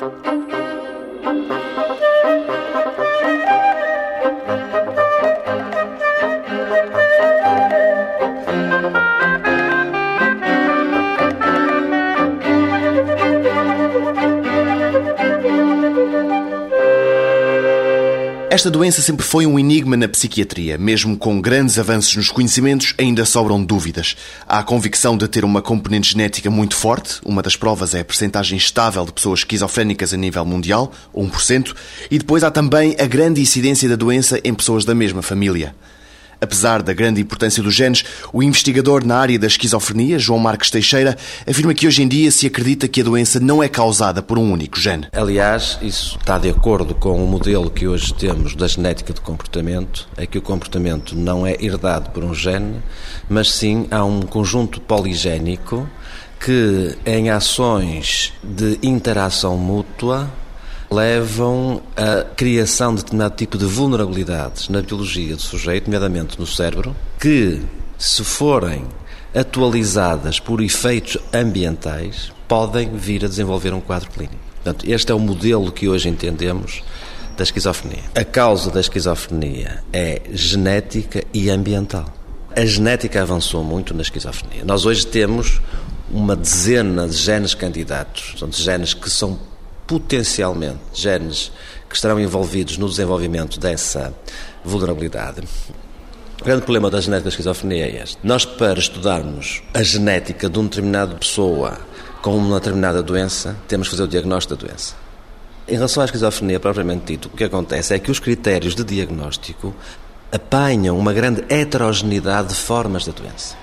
thank you. Esta doença sempre foi um enigma na psiquiatria. Mesmo com grandes avanços nos conhecimentos, ainda sobram dúvidas. Há a convicção de ter uma componente genética muito forte. Uma das provas é a percentagem estável de pessoas esquizofrénicas a nível mundial, 1%. E depois há também a grande incidência da doença em pessoas da mesma família. Apesar da grande importância dos genes, o investigador na área da esquizofrenia, João Marques Teixeira, afirma que hoje em dia se acredita que a doença não é causada por um único gene. Aliás, isso está de acordo com o modelo que hoje temos da genética do comportamento, é que o comportamento não é herdado por um gene, mas sim há um conjunto poligénico que, em ações de interação mútua, levam à criação de determinado tipo de vulnerabilidades na biologia do sujeito, nomeadamente no cérebro, que, se forem atualizadas por efeitos ambientais, podem vir a desenvolver um quadro clínico. Portanto, este é o modelo que hoje entendemos da esquizofrenia. A causa da esquizofrenia é genética e ambiental. A genética avançou muito na esquizofrenia. Nós hoje temos uma dezena de genes candidatos, são genes que são potencialmente genes que estarão envolvidos no desenvolvimento dessa vulnerabilidade. O grande problema da genética da esquizofrenia é este. Nós, para estudarmos a genética de uma determinada pessoa com uma determinada doença, temos que fazer o diagnóstico da doença. Em relação à esquizofrenia propriamente dito, o que acontece é que os critérios de diagnóstico apanham uma grande heterogeneidade de formas da doença.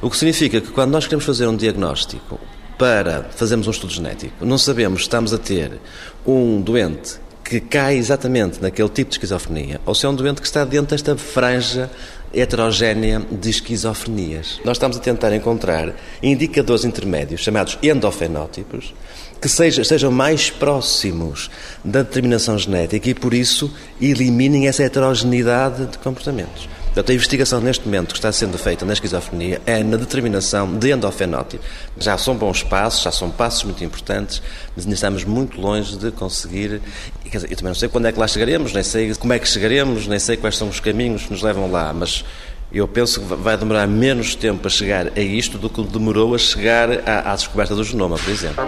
O que significa que quando nós queremos fazer um diagnóstico para fazermos um estudo genético, não sabemos se estamos a ter um doente que cai exatamente naquele tipo de esquizofrenia, ou se é um doente que está dentro desta franja heterogénea de esquizofrenias. Nós estamos a tentar encontrar indicadores intermédios, chamados endofenótipos, que sejam, sejam mais próximos da determinação genética e, por isso, eliminem essa heterogeneidade de comportamentos. Portanto, a investigação neste momento que está sendo feita na esquizofrenia é na determinação de endofenótipo. Já são bons passos, já são passos muito importantes, mas ainda estamos muito longe de conseguir. Quer dizer, eu também não sei quando é que lá chegaremos, nem sei como é que chegaremos, nem sei quais são os caminhos que nos levam lá, mas eu penso que vai demorar menos tempo a chegar a isto do que demorou a chegar à, à descoberta do genoma, por exemplo.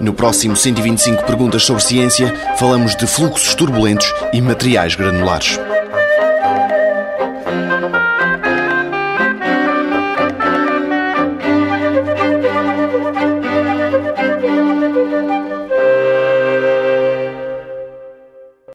No próximo 125 Perguntas sobre Ciência, falamos de fluxos turbulentos e materiais granulares.